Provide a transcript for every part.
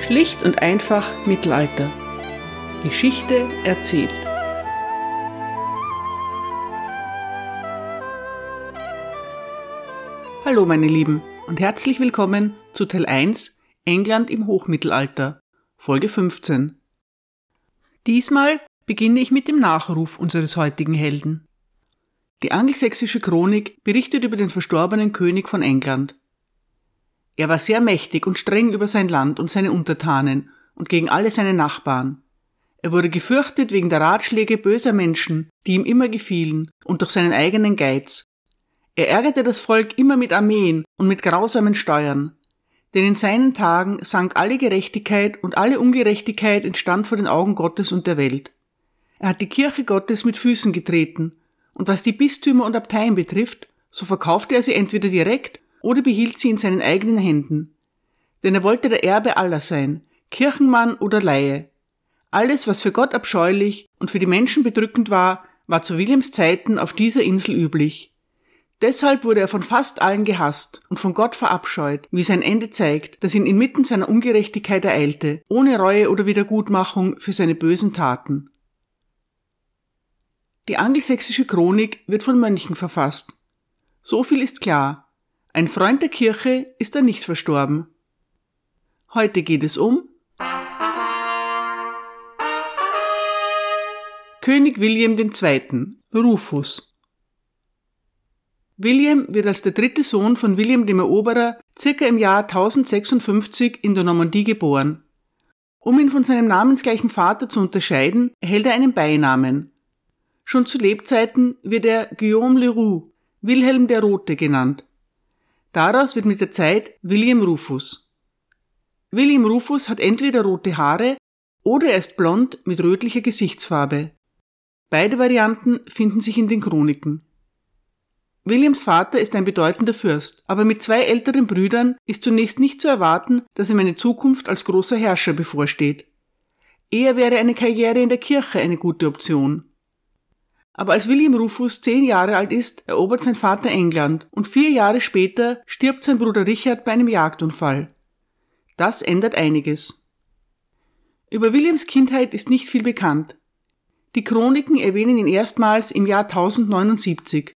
Schlicht und einfach Mittelalter. Geschichte erzählt. Hallo meine Lieben und herzlich willkommen zu Teil 1 England im Hochmittelalter, Folge 15. Diesmal beginne ich mit dem Nachruf unseres heutigen Helden. Die angelsächsische Chronik berichtet über den verstorbenen König von England. Er war sehr mächtig und streng über sein Land und seine Untertanen und gegen alle seine Nachbarn. Er wurde gefürchtet wegen der Ratschläge böser Menschen, die ihm immer gefielen, und durch seinen eigenen Geiz. Er ärgerte das Volk immer mit Armeen und mit grausamen Steuern. Denn in seinen Tagen sank alle Gerechtigkeit und alle Ungerechtigkeit entstand vor den Augen Gottes und der Welt. Er hat die Kirche Gottes mit Füßen getreten, und was die Bistümer und Abteien betrifft, so verkaufte er sie entweder direkt oder behielt sie in seinen eigenen Händen. Denn er wollte der Erbe aller sein, Kirchenmann oder Laie. Alles, was für Gott abscheulich und für die Menschen bedrückend war, war zu Williams Zeiten auf dieser Insel üblich. Deshalb wurde er von fast allen gehasst und von Gott verabscheut, wie sein Ende zeigt, das ihn inmitten seiner Ungerechtigkeit ereilte, ohne Reue oder Wiedergutmachung für seine bösen Taten. Die angelsächsische Chronik wird von Mönchen verfasst. So viel ist klar. Ein Freund der Kirche ist er nicht verstorben. Heute geht es um König William II. Rufus. William wird als der dritte Sohn von William dem Eroberer circa im Jahr 1056 in der Normandie geboren. Um ihn von seinem namensgleichen Vater zu unterscheiden, erhält er einen Beinamen. Schon zu Lebzeiten wird er Guillaume Leroux, Wilhelm der Rote genannt. Daraus wird mit der Zeit William Rufus. William Rufus hat entweder rote Haare oder er ist blond mit rötlicher Gesichtsfarbe. Beide Varianten finden sich in den Chroniken. Williams Vater ist ein bedeutender Fürst, aber mit zwei älteren Brüdern ist zunächst nicht zu erwarten, dass ihm eine Zukunft als großer Herrscher bevorsteht. Eher wäre eine Karriere in der Kirche eine gute Option. Aber als William Rufus zehn Jahre alt ist, erobert sein Vater England und vier Jahre später stirbt sein Bruder Richard bei einem Jagdunfall. Das ändert einiges. Über Williams Kindheit ist nicht viel bekannt. Die Chroniken erwähnen ihn erstmals im Jahr 1079.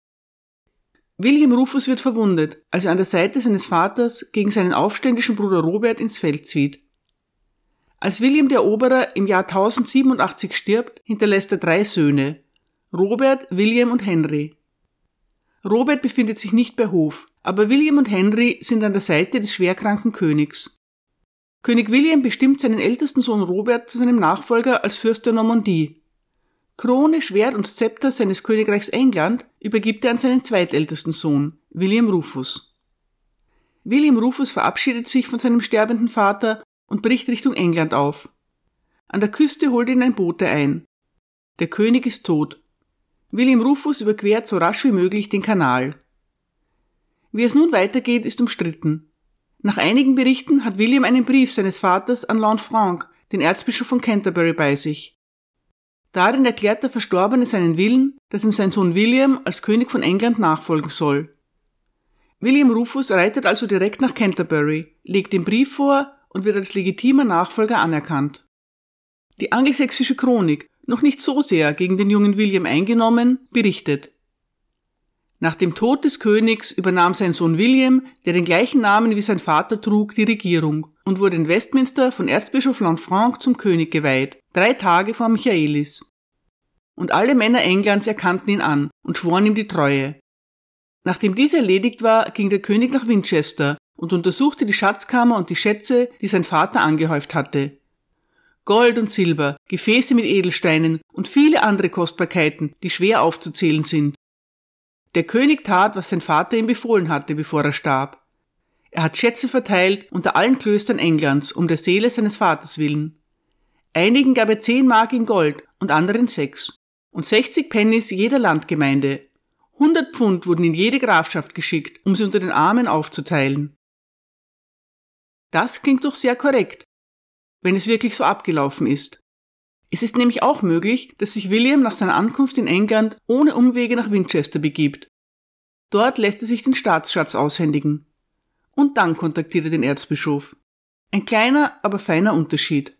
William Rufus wird verwundet, als er an der Seite seines Vaters gegen seinen aufständischen Bruder Robert ins Feld zieht. Als William der Eroberer im Jahr 1087 stirbt, hinterlässt er drei Söhne, Robert, William und Henry. Robert befindet sich nicht bei Hof, aber William und Henry sind an der Seite des schwerkranken Königs. König William bestimmt seinen ältesten Sohn Robert zu seinem Nachfolger als Fürst der Normandie. Krone, Schwert und Zepter seines Königreichs England übergibt er an seinen zweitältesten Sohn, William Rufus. William Rufus verabschiedet sich von seinem sterbenden Vater und bricht Richtung England auf. An der Küste holt ihn ein Bote ein. Der König ist tot William Rufus überquert so rasch wie möglich den Kanal. Wie es nun weitergeht, ist umstritten. Nach einigen Berichten hat William einen Brief seines Vaters an Lanfranc, den Erzbischof von Canterbury, bei sich. Darin erklärt der Verstorbene seinen Willen, dass ihm sein Sohn William als König von England nachfolgen soll. William Rufus reitet also direkt nach Canterbury, legt den Brief vor und wird als legitimer Nachfolger anerkannt. Die angelsächsische Chronik noch nicht so sehr gegen den jungen William eingenommen, berichtet. Nach dem Tod des Königs übernahm sein Sohn William, der den gleichen Namen wie sein Vater trug, die Regierung und wurde in Westminster von Erzbischof Lanfranc zum König geweiht, drei Tage vor Michaelis. Und alle Männer Englands erkannten ihn an und schworen ihm die Treue. Nachdem dies erledigt war, ging der König nach Winchester und untersuchte die Schatzkammer und die Schätze, die sein Vater angehäuft hatte. Gold und Silber, Gefäße mit Edelsteinen und viele andere Kostbarkeiten, die schwer aufzuzählen sind. Der König tat, was sein Vater ihm befohlen hatte, bevor er starb. Er hat Schätze verteilt unter allen Klöstern Englands um der Seele seines Vaters willen. Einigen gab er zehn Mark in Gold und anderen sechs und sechzig Pennis jeder Landgemeinde. Hundert Pfund wurden in jede Grafschaft geschickt, um sie unter den Armen aufzuteilen. Das klingt doch sehr korrekt, wenn es wirklich so abgelaufen ist. Es ist nämlich auch möglich, dass sich William nach seiner Ankunft in England ohne Umwege nach Winchester begibt. Dort lässt er sich den Staatsschatz aushändigen. Und dann kontaktiert er den Erzbischof. Ein kleiner, aber feiner Unterschied.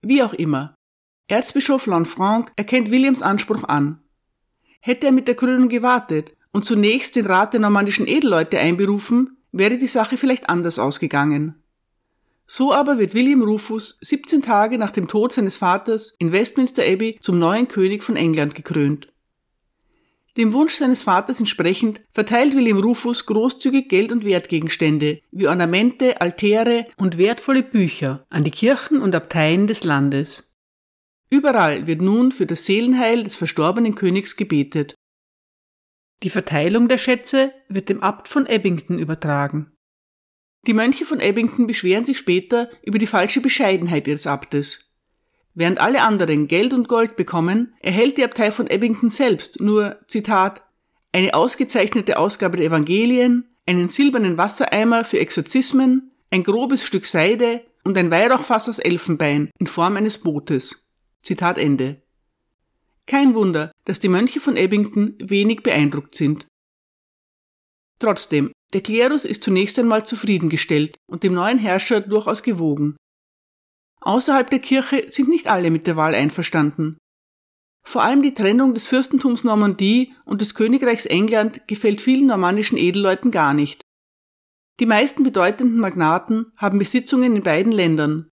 Wie auch immer. Erzbischof Lanfranc erkennt Williams Anspruch an. Hätte er mit der Krönung gewartet und zunächst den Rat der normannischen Edelleute einberufen, wäre die Sache vielleicht anders ausgegangen. So aber wird William Rufus 17 Tage nach dem Tod seines Vaters in Westminster Abbey zum neuen König von England gekrönt. Dem Wunsch seines Vaters entsprechend verteilt William Rufus großzügig Geld und Wertgegenstände wie Ornamente, Altäre und wertvolle Bücher an die Kirchen und Abteien des Landes. Überall wird nun für das Seelenheil des verstorbenen Königs gebetet. Die Verteilung der Schätze wird dem Abt von Ebbington übertragen. Die Mönche von Ebbington beschweren sich später über die falsche Bescheidenheit ihres Abtes. Während alle anderen Geld und Gold bekommen, erhält die Abtei von Ebbington selbst nur, Zitat, eine ausgezeichnete Ausgabe der Evangelien, einen silbernen Wassereimer für Exorzismen, ein grobes Stück Seide und ein Weihrauchfass aus Elfenbein in Form eines Bootes. Zitat Ende. Kein Wunder, dass die Mönche von Ebbington wenig beeindruckt sind. Trotzdem, der Klerus ist zunächst einmal zufriedengestellt und dem neuen Herrscher durchaus gewogen. Außerhalb der Kirche sind nicht alle mit der Wahl einverstanden. Vor allem die Trennung des Fürstentums Normandie und des Königreichs England gefällt vielen normannischen Edelleuten gar nicht. Die meisten bedeutenden Magnaten haben Besitzungen in beiden Ländern.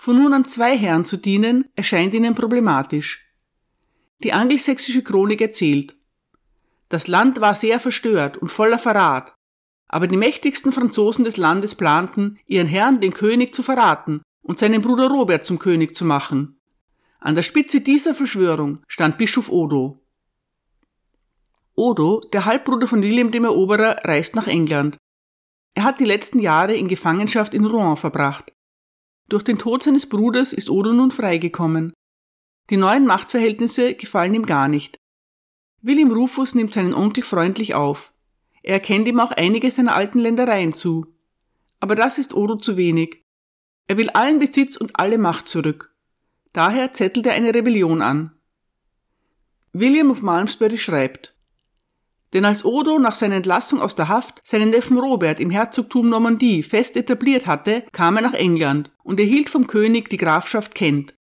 Von nun an zwei Herren zu dienen, erscheint ihnen problematisch. Die angelsächsische Chronik erzählt, das Land war sehr verstört und voller Verrat, aber die mächtigsten Franzosen des Landes planten, ihren Herrn, den König, zu verraten und seinen Bruder Robert zum König zu machen. An der Spitze dieser Verschwörung stand Bischof Odo. Odo, der Halbbruder von William dem Eroberer, reist nach England. Er hat die letzten Jahre in Gefangenschaft in Rouen verbracht. Durch den Tod seines Bruders ist Odo nun freigekommen. Die neuen Machtverhältnisse gefallen ihm gar nicht. William Rufus nimmt seinen Onkel freundlich auf. Er erkennt ihm auch einige seiner alten Ländereien zu. Aber das ist Odo zu wenig. Er will allen Besitz und alle Macht zurück. Daher zettelt er eine Rebellion an. William of Malmesbury schreibt, denn als Odo nach seiner Entlassung aus der Haft seinen Neffen Robert im Herzogtum Normandie fest etabliert hatte, kam er nach England und erhielt vom König die Grafschaft Kent.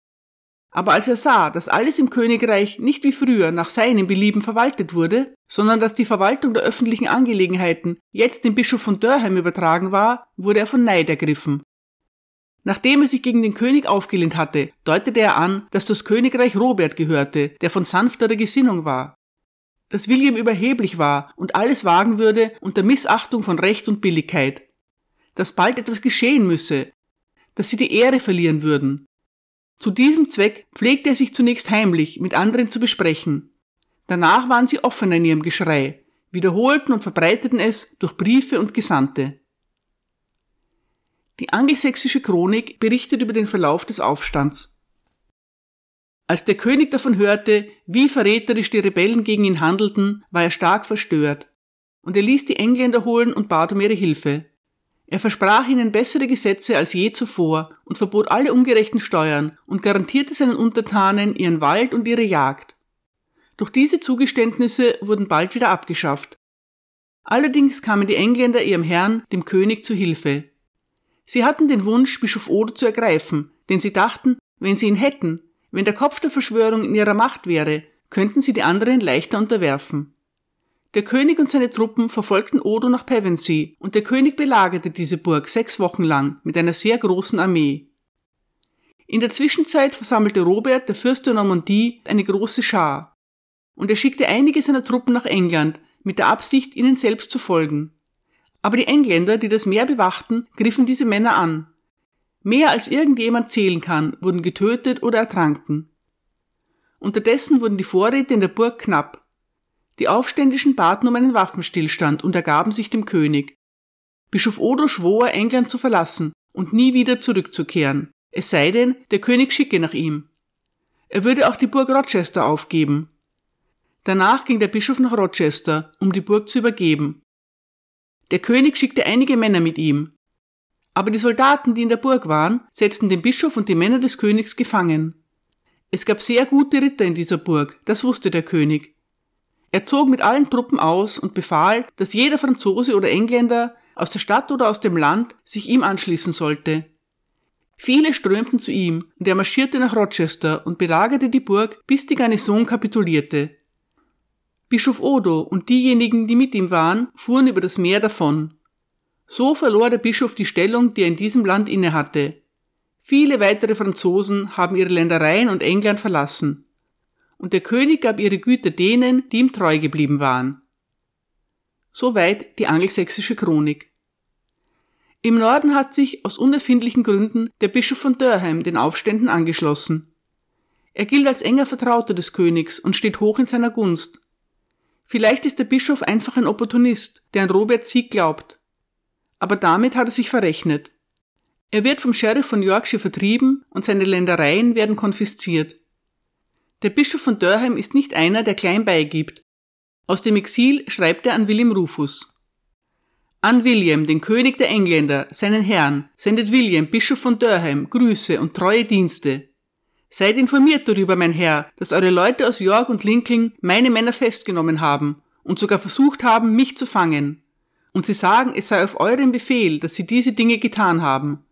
Aber als er sah, dass alles im Königreich nicht wie früher nach seinem Belieben verwaltet wurde, sondern dass die Verwaltung der öffentlichen Angelegenheiten jetzt dem Bischof von Durham übertragen war, wurde er von Neid ergriffen. Nachdem er sich gegen den König aufgelehnt hatte, deutete er an, dass das Königreich Robert gehörte, der von sanfterer Gesinnung war. Dass William überheblich war und alles wagen würde unter Missachtung von Recht und Billigkeit. Dass bald etwas geschehen müsse, dass sie die Ehre verlieren würden, zu diesem Zweck pflegte er sich zunächst heimlich mit anderen zu besprechen. Danach waren sie offener in ihrem Geschrei, wiederholten und verbreiteten es durch Briefe und Gesandte. Die angelsächsische Chronik berichtet über den Verlauf des Aufstands. Als der König davon hörte, wie verräterisch die Rebellen gegen ihn handelten, war er stark verstört, und er ließ die Engländer holen und bat um ihre Hilfe. Er versprach ihnen bessere Gesetze als je zuvor und verbot alle ungerechten Steuern und garantierte seinen Untertanen ihren Wald und ihre Jagd. Doch diese Zugeständnisse wurden bald wieder abgeschafft. Allerdings kamen die Engländer ihrem Herrn, dem König, zu Hilfe. Sie hatten den Wunsch, Bischof Odo zu ergreifen, denn sie dachten, wenn sie ihn hätten, wenn der Kopf der Verschwörung in ihrer Macht wäre, könnten sie die anderen leichter unterwerfen. Der König und seine Truppen verfolgten Odo nach Pevensey und der König belagerte diese Burg sechs Wochen lang mit einer sehr großen Armee. In der Zwischenzeit versammelte Robert, der Fürst der Normandie, eine große Schar. Und er schickte einige seiner Truppen nach England mit der Absicht, ihnen selbst zu folgen. Aber die Engländer, die das Meer bewachten, griffen diese Männer an. Mehr als irgendjemand zählen kann, wurden getötet oder ertranken. Unterdessen wurden die Vorräte in der Burg knapp die Aufständischen baten um einen Waffenstillstand und ergaben sich dem König. Bischof Odo schwor, England zu verlassen und nie wieder zurückzukehren, es sei denn, der König schicke nach ihm. Er würde auch die Burg Rochester aufgeben. Danach ging der Bischof nach Rochester, um die Burg zu übergeben. Der König schickte einige Männer mit ihm. Aber die Soldaten, die in der Burg waren, setzten den Bischof und die Männer des Königs gefangen. Es gab sehr gute Ritter in dieser Burg, das wusste der König. Er zog mit allen Truppen aus und befahl, dass jeder Franzose oder Engländer, aus der Stadt oder aus dem Land sich ihm anschließen sollte. Viele strömten zu ihm und er marschierte nach Rochester und belagerte die Burg, bis die Garnison kapitulierte. Bischof Odo und diejenigen, die mit ihm waren, fuhren über das Meer davon. So verlor der Bischof die Stellung, die er in diesem Land innehatte. Viele weitere Franzosen haben ihre Ländereien und England verlassen. Und der König gab ihre Güter denen, die ihm treu geblieben waren. Soweit die angelsächsische Chronik. Im Norden hat sich aus unerfindlichen Gründen der Bischof von Durham den Aufständen angeschlossen. Er gilt als enger Vertrauter des Königs und steht hoch in seiner Gunst. Vielleicht ist der Bischof einfach ein Opportunist, der an Roberts Sieg glaubt. Aber damit hat er sich verrechnet. Er wird vom Sheriff von Yorkshire vertrieben und seine Ländereien werden konfisziert. Der Bischof von Durham ist nicht einer, der klein beigibt. Aus dem Exil schreibt er an William Rufus. An William, den König der Engländer, seinen Herrn, sendet William, Bischof von Durham, Grüße und treue Dienste. Seid informiert darüber, mein Herr, dass eure Leute aus York und Lincoln meine Männer festgenommen haben und sogar versucht haben, mich zu fangen. Und sie sagen, es sei auf euren Befehl, dass sie diese Dinge getan haben.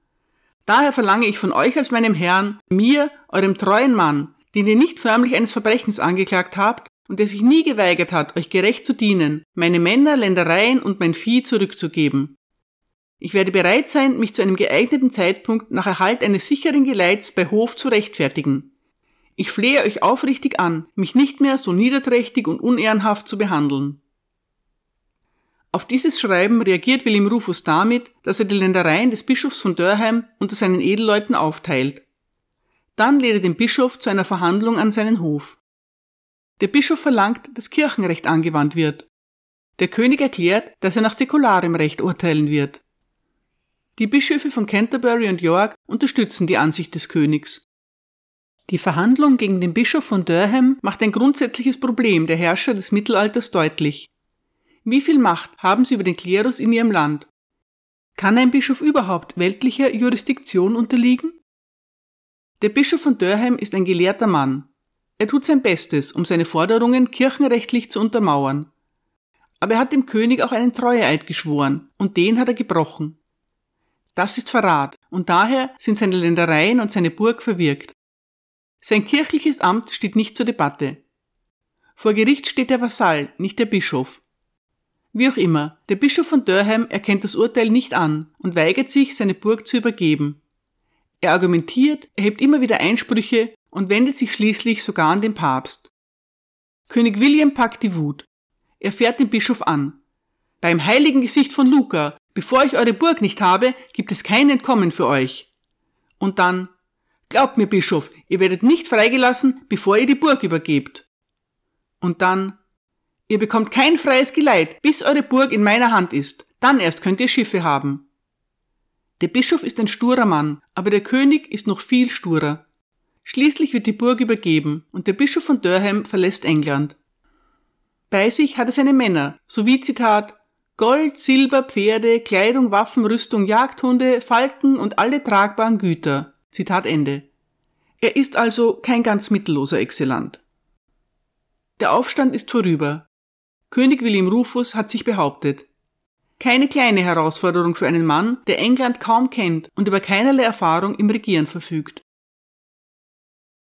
Daher verlange ich von euch als meinem Herrn, mir, eurem treuen Mann, den ihr nicht förmlich eines Verbrechens angeklagt habt, und der sich nie geweigert hat, euch gerecht zu dienen, meine Männer, Ländereien und mein Vieh zurückzugeben. Ich werde bereit sein, mich zu einem geeigneten Zeitpunkt nach Erhalt eines sicheren Geleits bei Hof zu rechtfertigen. Ich flehe euch aufrichtig an, mich nicht mehr so niederträchtig und unehrenhaft zu behandeln. Auf dieses Schreiben reagiert William Rufus damit, dass er die Ländereien des Bischofs von Durham unter seinen Edelleuten aufteilt. Dann lädt er den Bischof zu einer Verhandlung an seinen Hof. Der Bischof verlangt, dass Kirchenrecht angewandt wird. Der König erklärt, dass er nach säkularem Recht urteilen wird. Die Bischöfe von Canterbury und York unterstützen die Ansicht des Königs. Die Verhandlung gegen den Bischof von Durham macht ein grundsätzliches Problem der Herrscher des Mittelalters deutlich. Wie viel Macht haben sie über den Klerus in ihrem Land? Kann ein Bischof überhaupt weltlicher Jurisdiktion unterliegen? Der Bischof von Durham ist ein gelehrter Mann. Er tut sein Bestes, um seine Forderungen kirchenrechtlich zu untermauern. Aber er hat dem König auch einen Treueeid geschworen, und den hat er gebrochen. Das ist Verrat, und daher sind seine Ländereien und seine Burg verwirkt. Sein kirchliches Amt steht nicht zur Debatte. Vor Gericht steht der Vasall, nicht der Bischof. Wie auch immer, der Bischof von Durham erkennt das Urteil nicht an und weigert sich, seine Burg zu übergeben. Er argumentiert, erhebt immer wieder Einsprüche und wendet sich schließlich sogar an den Papst. König William packt die Wut. Er fährt den Bischof an. Beim heiligen Gesicht von Luca, bevor ich eure Burg nicht habe, gibt es kein Entkommen für euch. Und dann, glaubt mir, Bischof, ihr werdet nicht freigelassen, bevor ihr die Burg übergebt. Und dann, ihr bekommt kein freies Geleit, bis eure Burg in meiner Hand ist, dann erst könnt ihr Schiffe haben. Der Bischof ist ein sturer Mann, aber der König ist noch viel sturer. Schließlich wird die Burg übergeben und der Bischof von Durham verlässt England. Bei sich hat er seine Männer, sowie Zitat Gold, Silber, Pferde, Kleidung, Waffen, Rüstung, Jagdhunde, Falken und alle tragbaren Güter. Zitat Ende. Er ist also kein ganz mittelloser Exzellant. Der Aufstand ist vorüber. König William Rufus hat sich behauptet. Keine kleine Herausforderung für einen Mann, der England kaum kennt und über keinerlei Erfahrung im Regieren verfügt.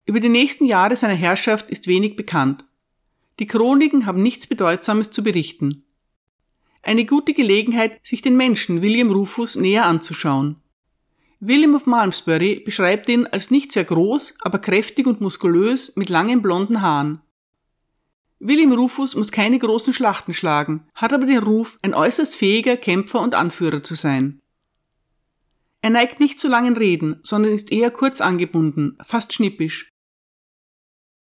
Über die nächsten Jahre seiner Herrschaft ist wenig bekannt. Die Chroniken haben nichts Bedeutsames zu berichten. Eine gute Gelegenheit, sich den Menschen William Rufus näher anzuschauen. William of Malmesbury beschreibt ihn als nicht sehr groß, aber kräftig und muskulös mit langen blonden Haaren. William Rufus muss keine großen Schlachten schlagen, hat aber den Ruf, ein äußerst fähiger Kämpfer und Anführer zu sein. Er neigt nicht zu langen Reden, sondern ist eher kurz angebunden, fast schnippisch.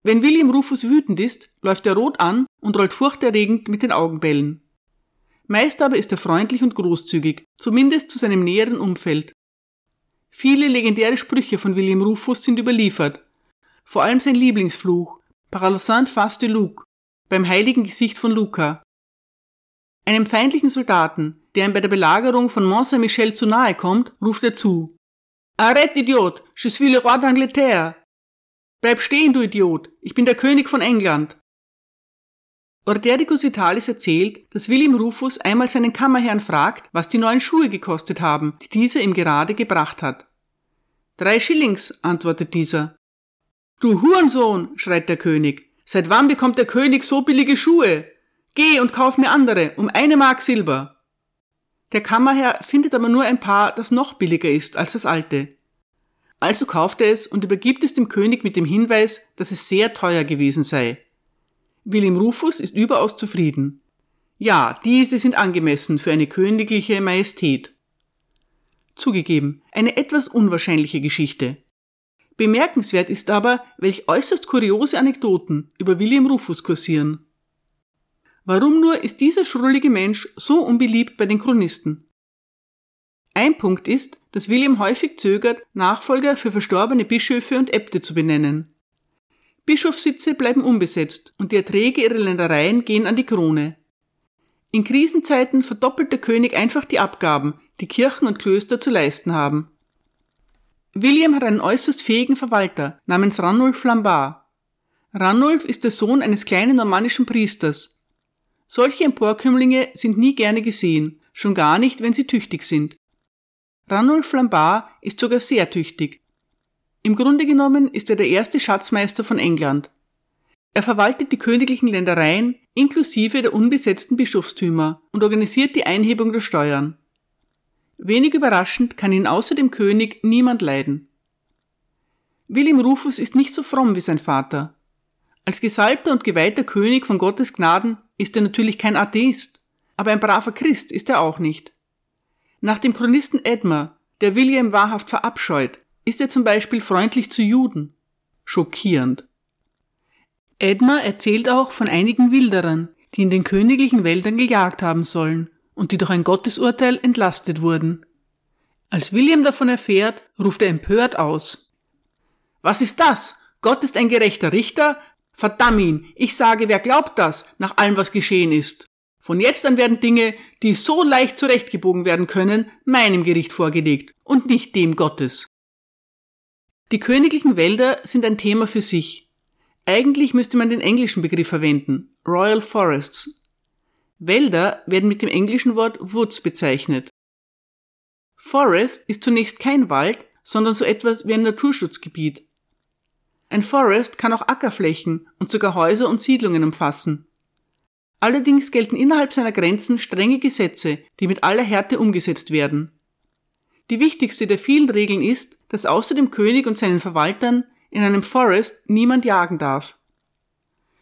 Wenn William Rufus wütend ist, läuft er rot an und rollt furchterregend mit den Augenbällen. Meist aber ist er freundlich und großzügig, zumindest zu seinem näheren Umfeld. Viele legendäre Sprüche von William Rufus sind überliefert, vor allem sein Lieblingsfluch, Par la Sainte Face de Luc, beim heiligen Gesicht von Luca. Einem feindlichen Soldaten, der ihm bei der Belagerung von Mont Saint-Michel zu nahe kommt, ruft er zu. Arrête, Idiot! Je suis le roi d'Angleterre! Bleib stehen, du Idiot! Ich bin der König von England! Ordericus Vitalis erzählt, dass William Rufus einmal seinen Kammerherrn fragt, was die neuen Schuhe gekostet haben, die dieser ihm gerade gebracht hat. Drei Schillings, antwortet dieser. Du Hurensohn, schreit der König. Seit wann bekommt der König so billige Schuhe? Geh und kauf mir andere, um eine Mark Silber. Der Kammerherr findet aber nur ein Paar, das noch billiger ist als das alte. Also kauft er es und übergibt es dem König mit dem Hinweis, dass es sehr teuer gewesen sei. William Rufus ist überaus zufrieden. Ja, diese sind angemessen für eine königliche Majestät. Zugegeben, eine etwas unwahrscheinliche Geschichte. Bemerkenswert ist aber, welch äußerst kuriose Anekdoten über William Rufus kursieren. Warum nur ist dieser schrullige Mensch so unbeliebt bei den Chronisten? Ein Punkt ist, dass William häufig zögert, Nachfolger für verstorbene Bischöfe und Äbte zu benennen. Bischofssitze bleiben unbesetzt und die Erträge ihrer Ländereien gehen an die Krone. In Krisenzeiten verdoppelt der König einfach die Abgaben, die Kirchen und Klöster zu leisten haben. William hat einen äußerst fähigen Verwalter namens Ranulf Flambard. Ranulf ist der Sohn eines kleinen normannischen Priesters. Solche Emporkömmlinge sind nie gerne gesehen, schon gar nicht, wenn sie tüchtig sind. Ranulf Flambard ist sogar sehr tüchtig. Im Grunde genommen ist er der erste Schatzmeister von England. Er verwaltet die königlichen Ländereien inklusive der unbesetzten Bischofstümer und organisiert die Einhebung der Steuern. Wenig überraschend kann ihn außer dem König niemand leiden. William Rufus ist nicht so fromm wie sein Vater. Als gesalbter und geweihter König von Gottes Gnaden ist er natürlich kein Atheist, aber ein braver Christ ist er auch nicht. Nach dem Chronisten Edmer, der William wahrhaft verabscheut, ist er zum Beispiel freundlich zu Juden. Schockierend. Edmer erzählt auch von einigen Wilderern, die in den königlichen Wäldern gejagt haben sollen und die durch ein Gottesurteil entlastet wurden. Als William davon erfährt, ruft er empört aus. Was ist das? Gott ist ein gerechter Richter? Verdamm ihn! Ich sage, wer glaubt das, nach allem, was geschehen ist? Von jetzt an werden Dinge, die so leicht zurechtgebogen werden können, meinem Gericht vorgelegt und nicht dem Gottes. Die königlichen Wälder sind ein Thema für sich. Eigentlich müsste man den englischen Begriff verwenden, Royal Forests. Wälder werden mit dem englischen Wort Woods bezeichnet. Forest ist zunächst kein Wald, sondern so etwas wie ein Naturschutzgebiet. Ein Forest kann auch Ackerflächen und sogar Häuser und Siedlungen umfassen. Allerdings gelten innerhalb seiner Grenzen strenge Gesetze, die mit aller Härte umgesetzt werden. Die wichtigste der vielen Regeln ist, dass außer dem König und seinen Verwaltern in einem Forest niemand jagen darf.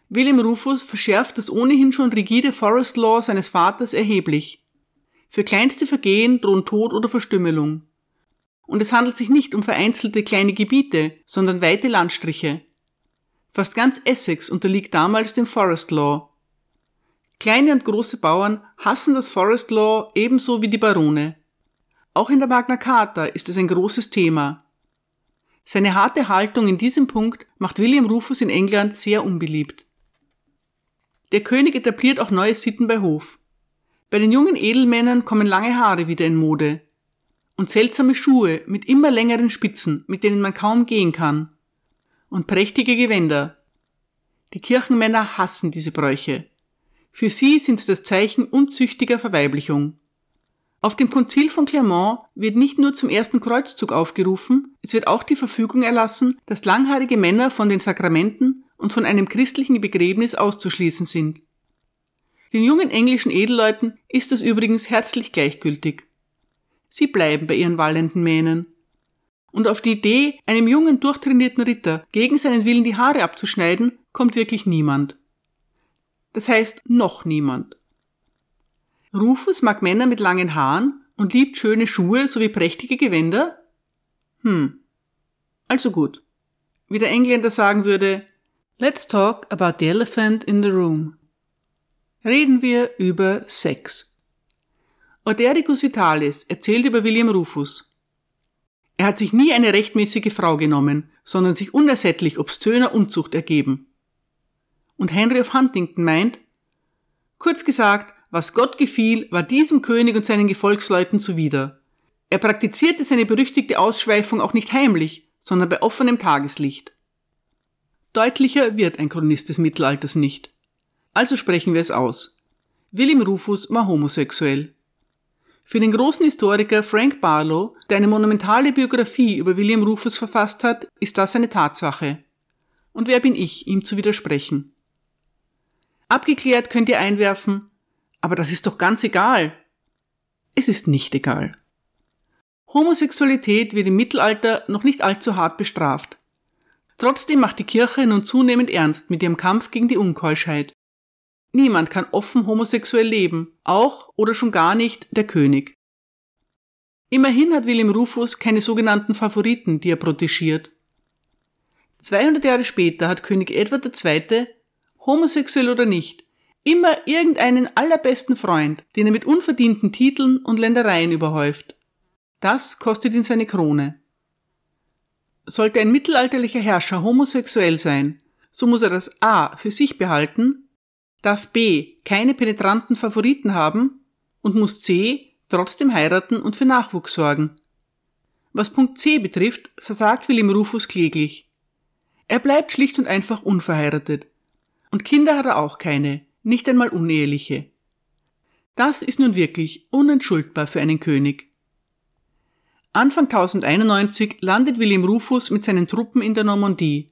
William Rufus verschärft das ohnehin schon rigide Forest Law seines Vaters erheblich. Für kleinste Vergehen drohen Tod oder Verstümmelung. Und es handelt sich nicht um vereinzelte kleine Gebiete, sondern weite Landstriche. Fast ganz Essex unterliegt damals dem Forest Law. Kleine und große Bauern hassen das Forest Law ebenso wie die Barone. Auch in der Magna Carta ist es ein großes Thema. Seine harte Haltung in diesem Punkt macht William Rufus in England sehr unbeliebt. Der König etabliert auch neue Sitten bei Hof. Bei den jungen Edelmännern kommen lange Haare wieder in Mode. Und seltsame Schuhe mit immer längeren Spitzen, mit denen man kaum gehen kann. Und prächtige Gewänder. Die Kirchenmänner hassen diese Bräuche. Für sie sind sie das Zeichen unzüchtiger Verweiblichung. Auf dem Konzil von Clermont wird nicht nur zum ersten Kreuzzug aufgerufen, es wird auch die Verfügung erlassen, dass langhaarige Männer von den Sakramenten und von einem christlichen Begräbnis auszuschließen sind. Den jungen englischen Edelleuten ist das übrigens herzlich gleichgültig. Sie bleiben bei ihren wallenden Mähnen. Und auf die Idee, einem jungen, durchtrainierten Ritter gegen seinen Willen die Haare abzuschneiden, kommt wirklich niemand. Das heißt noch niemand. Rufus mag Männer mit langen Haaren und liebt schöne Schuhe sowie prächtige Gewänder? Hm. Also gut. Wie der Engländer sagen würde, let's talk about the elephant in the room. Reden wir über Sex. Ordericus Vitalis erzählt über William Rufus. Er hat sich nie eine rechtmäßige Frau genommen, sondern sich unersättlich obszöner Unzucht ergeben. Und Henry of Huntington meint, kurz gesagt, was Gott gefiel, war diesem König und seinen Gefolgsleuten zuwider. Er praktizierte seine berüchtigte Ausschweifung auch nicht heimlich, sondern bei offenem Tageslicht. Deutlicher wird ein Chronist des Mittelalters nicht. Also sprechen wir es aus. William Rufus war homosexuell. Für den großen Historiker Frank Barlow, der eine monumentale Biografie über William Rufus verfasst hat, ist das eine Tatsache. Und wer bin ich, ihm zu widersprechen? Abgeklärt könnt ihr einwerfen, aber das ist doch ganz egal. Es ist nicht egal. Homosexualität wird im Mittelalter noch nicht allzu hart bestraft. Trotzdem macht die Kirche nun zunehmend ernst mit ihrem Kampf gegen die Unkeuschheit. Niemand kann offen homosexuell leben, auch oder schon gar nicht der König. Immerhin hat William Rufus keine sogenannten Favoriten, die er protegiert. 200 Jahre später hat König Edward II., homosexuell oder nicht, immer irgendeinen allerbesten Freund, den er mit unverdienten Titeln und Ländereien überhäuft. Das kostet ihn seine Krone. Sollte ein mittelalterlicher Herrscher homosexuell sein, so muss er das A für sich behalten darf B keine penetranten Favoriten haben und muss C trotzdem heiraten und für Nachwuchs sorgen. Was Punkt C betrifft, versagt William Rufus kläglich. Er bleibt schlicht und einfach unverheiratet. Und Kinder hat er auch keine, nicht einmal uneheliche. Das ist nun wirklich unentschuldbar für einen König. Anfang 1091 landet William Rufus mit seinen Truppen in der Normandie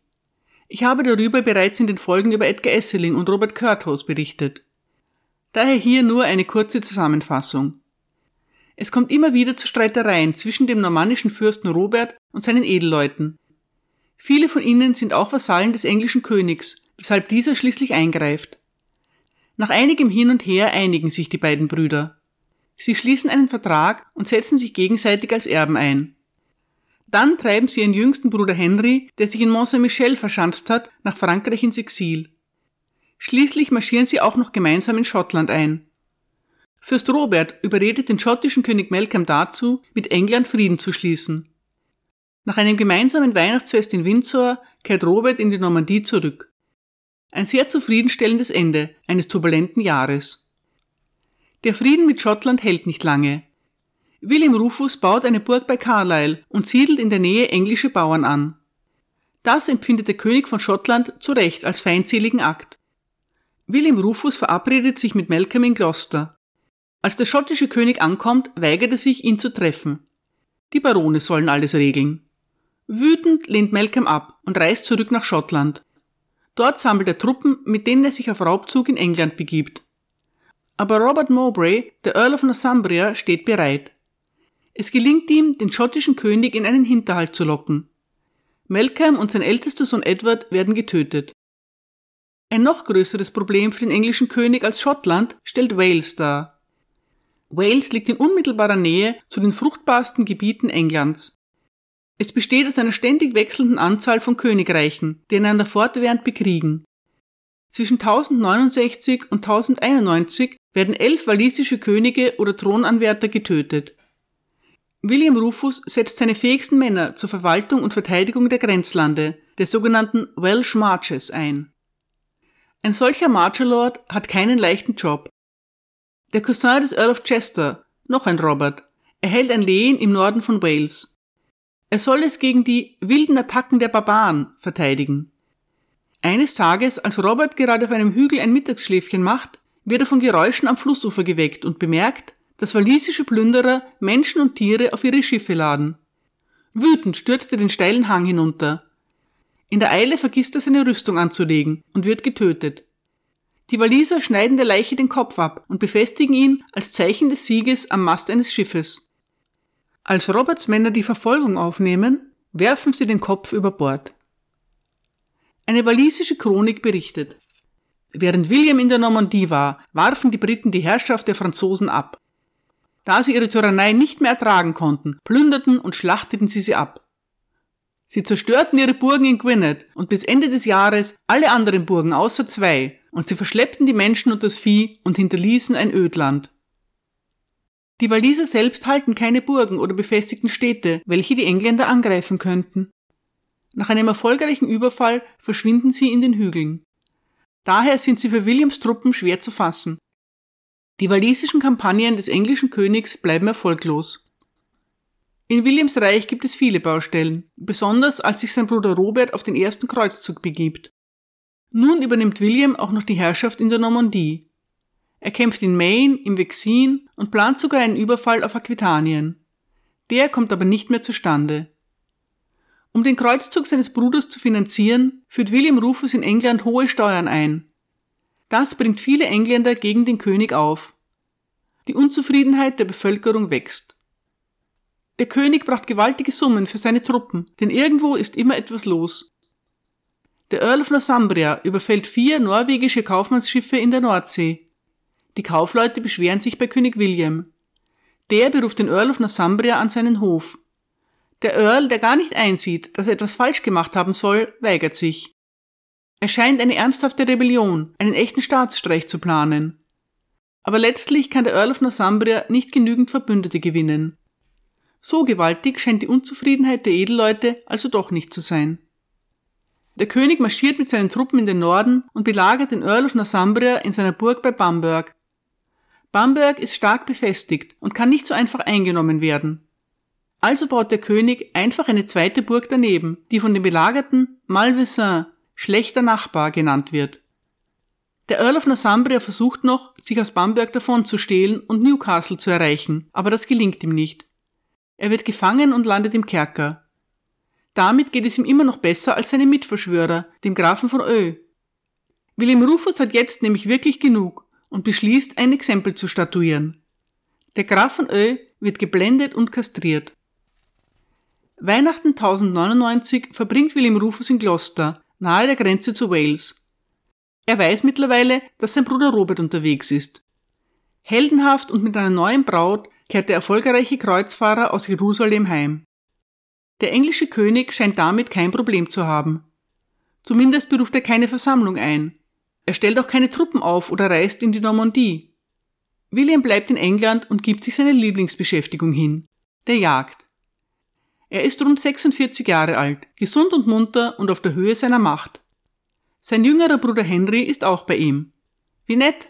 ich habe darüber bereits in den Folgen über Edgar Esseling und Robert Curthose berichtet. Daher hier nur eine kurze Zusammenfassung. Es kommt immer wieder zu Streitereien zwischen dem normannischen Fürsten Robert und seinen Edelleuten. Viele von ihnen sind auch Vasallen des englischen Königs, weshalb dieser schließlich eingreift. Nach einigem Hin und Her einigen sich die beiden Brüder. Sie schließen einen Vertrag und setzen sich gegenseitig als Erben ein. Dann treiben sie ihren jüngsten Bruder Henry, der sich in Mont Saint-Michel verschanzt hat, nach Frankreich ins Exil. Schließlich marschieren sie auch noch gemeinsam in Schottland ein. Fürst Robert überredet den schottischen König Malcolm dazu, mit England Frieden zu schließen. Nach einem gemeinsamen Weihnachtsfest in Windsor kehrt Robert in die Normandie zurück. Ein sehr zufriedenstellendes Ende eines turbulenten Jahres. Der Frieden mit Schottland hält nicht lange. William Rufus baut eine Burg bei Carlisle und siedelt in der Nähe englische Bauern an. Das empfindet der König von Schottland zu Recht als feindseligen Akt. William Rufus verabredet sich mit Malcolm in Gloucester. Als der schottische König ankommt, weigert er sich, ihn zu treffen. Die Barone sollen alles regeln. Wütend lehnt Malcolm ab und reist zurück nach Schottland. Dort sammelt er Truppen, mit denen er sich auf Raubzug in England begibt. Aber Robert Mowbray, der Earl of Northumbria, steht bereit. Es gelingt ihm, den schottischen König in einen Hinterhalt zu locken. Malcolm und sein ältester Sohn Edward werden getötet. Ein noch größeres Problem für den englischen König als Schottland stellt Wales dar. Wales liegt in unmittelbarer Nähe zu den fruchtbarsten Gebieten Englands. Es besteht aus einer ständig wechselnden Anzahl von Königreichen, die einander fortwährend bekriegen. Zwischen 1069 und 1091 werden elf walisische Könige oder Thronanwärter getötet. William Rufus setzt seine fähigsten Männer zur Verwaltung und Verteidigung der Grenzlande, der sogenannten Welsh Marches, ein. Ein solcher Marcherlord hat keinen leichten Job. Der Cousin des Earl of Chester, noch ein Robert, erhält ein Lehen im Norden von Wales. Er soll es gegen die wilden Attacken der Barbaren verteidigen. Eines Tages, als Robert gerade auf einem Hügel ein Mittagsschläfchen macht, wird er von Geräuschen am Flussufer geweckt und bemerkt, dass walisische Plünderer Menschen und Tiere auf ihre Schiffe laden. Wütend stürzt er den steilen Hang hinunter. In der Eile vergisst er seine Rüstung anzulegen und wird getötet. Die Waliser schneiden der Leiche den Kopf ab und befestigen ihn als Zeichen des Sieges am Mast eines Schiffes. Als Roberts Männer die Verfolgung aufnehmen, werfen sie den Kopf über Bord. Eine walisische Chronik berichtet. Während William in der Normandie war, warfen die Briten die Herrschaft der Franzosen ab. Da sie ihre Tyrannei nicht mehr ertragen konnten, plünderten und schlachteten sie sie ab. Sie zerstörten ihre Burgen in Gwynedd und bis Ende des Jahres alle anderen Burgen außer zwei, und sie verschleppten die Menschen und das Vieh und hinterließen ein Ödland. Die Waliser selbst halten keine Burgen oder befestigten Städte, welche die Engländer angreifen könnten. Nach einem erfolgreichen Überfall verschwinden sie in den Hügeln. Daher sind sie für Williams Truppen schwer zu fassen. Die walisischen Kampagnen des englischen Königs bleiben erfolglos. In Williams Reich gibt es viele Baustellen, besonders als sich sein Bruder Robert auf den ersten Kreuzzug begibt. Nun übernimmt William auch noch die Herrschaft in der Normandie. Er kämpft in Maine, im Vexin und plant sogar einen Überfall auf Aquitanien. Der kommt aber nicht mehr zustande. Um den Kreuzzug seines Bruders zu finanzieren, führt William Rufus in England hohe Steuern ein. Das bringt viele Engländer gegen den König auf. Die Unzufriedenheit der Bevölkerung wächst. Der König braucht gewaltige Summen für seine Truppen, denn irgendwo ist immer etwas los. Der Earl of Northumbria überfällt vier norwegische Kaufmannsschiffe in der Nordsee. Die Kaufleute beschweren sich bei König William. Der beruft den Earl of Northumbria an seinen Hof. Der Earl, der gar nicht einsieht, dass er etwas falsch gemacht haben soll, weigert sich. Er scheint eine ernsthafte Rebellion, einen echten Staatsstreich zu planen. Aber letztlich kann der Earl of Northumbria nicht genügend Verbündete gewinnen. So gewaltig scheint die Unzufriedenheit der Edelleute also doch nicht zu sein. Der König marschiert mit seinen Truppen in den Norden und belagert den Earl of Northumbria in seiner Burg bei Bamberg. Bamberg ist stark befestigt und kann nicht so einfach eingenommen werden. Also baut der König einfach eine zweite Burg daneben, die von den Belagerten Malvesin, schlechter Nachbar, genannt wird. Der Earl of Northumbria versucht noch, sich aus Bamberg davon zu stehlen und Newcastle zu erreichen, aber das gelingt ihm nicht. Er wird gefangen und landet im Kerker. Damit geht es ihm immer noch besser als seinem Mitverschwörer, dem Grafen von Ö. William Rufus hat jetzt nämlich wirklich genug und beschließt, ein Exempel zu statuieren. Der Graf von Ö wird geblendet und kastriert. Weihnachten 1099 verbringt William Rufus in Gloucester, nahe der Grenze zu Wales. Er weiß mittlerweile, dass sein Bruder Robert unterwegs ist. Heldenhaft und mit einer neuen Braut kehrt der erfolgreiche Kreuzfahrer aus Jerusalem heim. Der englische König scheint damit kein Problem zu haben. Zumindest beruft er keine Versammlung ein. Er stellt auch keine Truppen auf oder reist in die Normandie. William bleibt in England und gibt sich seine Lieblingsbeschäftigung hin, der Jagd. Er ist rund 46 Jahre alt, gesund und munter und auf der Höhe seiner Macht. Sein jüngerer Bruder Henry ist auch bei ihm. Wie nett!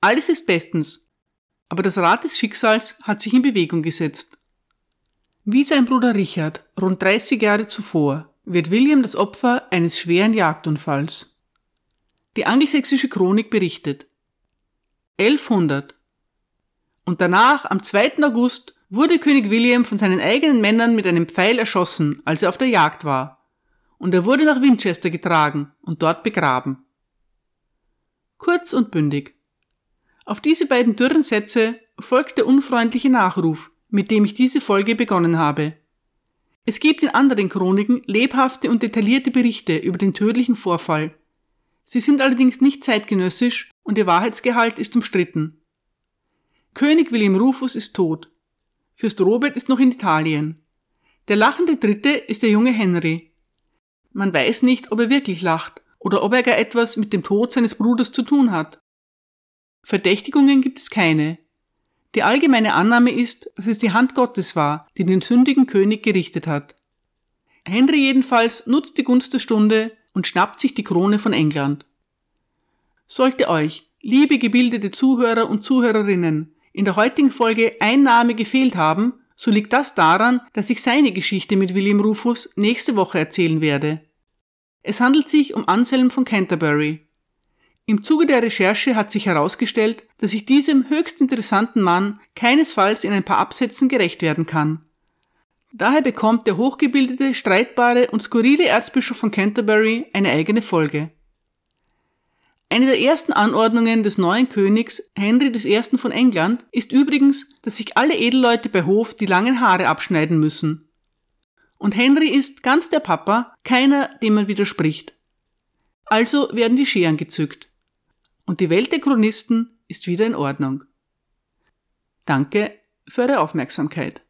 Alles ist bestens, aber das Rad des Schicksals hat sich in Bewegung gesetzt. Wie sein Bruder Richard rund 30 Jahre zuvor wird William das Opfer eines schweren Jagdunfalls. Die angelsächsische Chronik berichtet. 1100. Und danach, am 2. August, wurde König William von seinen eigenen Männern mit einem Pfeil erschossen, als er auf der Jagd war, und er wurde nach Winchester getragen und dort begraben. Kurz und bündig. Auf diese beiden dürren Sätze folgt der unfreundliche Nachruf, mit dem ich diese Folge begonnen habe. Es gibt in anderen Chroniken lebhafte und detaillierte Berichte über den tödlichen Vorfall. Sie sind allerdings nicht zeitgenössisch und ihr Wahrheitsgehalt ist umstritten. König William Rufus ist tot. Fürst Robert ist noch in Italien. Der lachende Dritte ist der junge Henry. Man weiß nicht, ob er wirklich lacht oder ob er gar etwas mit dem Tod seines Bruders zu tun hat. Verdächtigungen gibt es keine. Die allgemeine Annahme ist, dass es die Hand Gottes war, die den sündigen König gerichtet hat. Henry jedenfalls nutzt die Gunst der Stunde und schnappt sich die Krone von England. Sollte euch, liebe gebildete Zuhörer und Zuhörerinnen, in der heutigen Folge ein Name gefehlt haben, so liegt das daran, dass ich seine Geschichte mit William Rufus nächste Woche erzählen werde. Es handelt sich um Anselm von Canterbury. Im Zuge der Recherche hat sich herausgestellt, dass ich diesem höchst interessanten Mann keinesfalls in ein paar Absätzen gerecht werden kann. Daher bekommt der hochgebildete, streitbare und skurrile Erzbischof von Canterbury eine eigene Folge. Eine der ersten Anordnungen des neuen Königs Henry I. von England ist übrigens, dass sich alle Edelleute bei Hof die langen Haare abschneiden müssen. Und Henry ist ganz der Papa, keiner, dem man widerspricht. Also werden die Scheren gezückt. Und die Welt der Chronisten ist wieder in Ordnung. Danke für eure Aufmerksamkeit.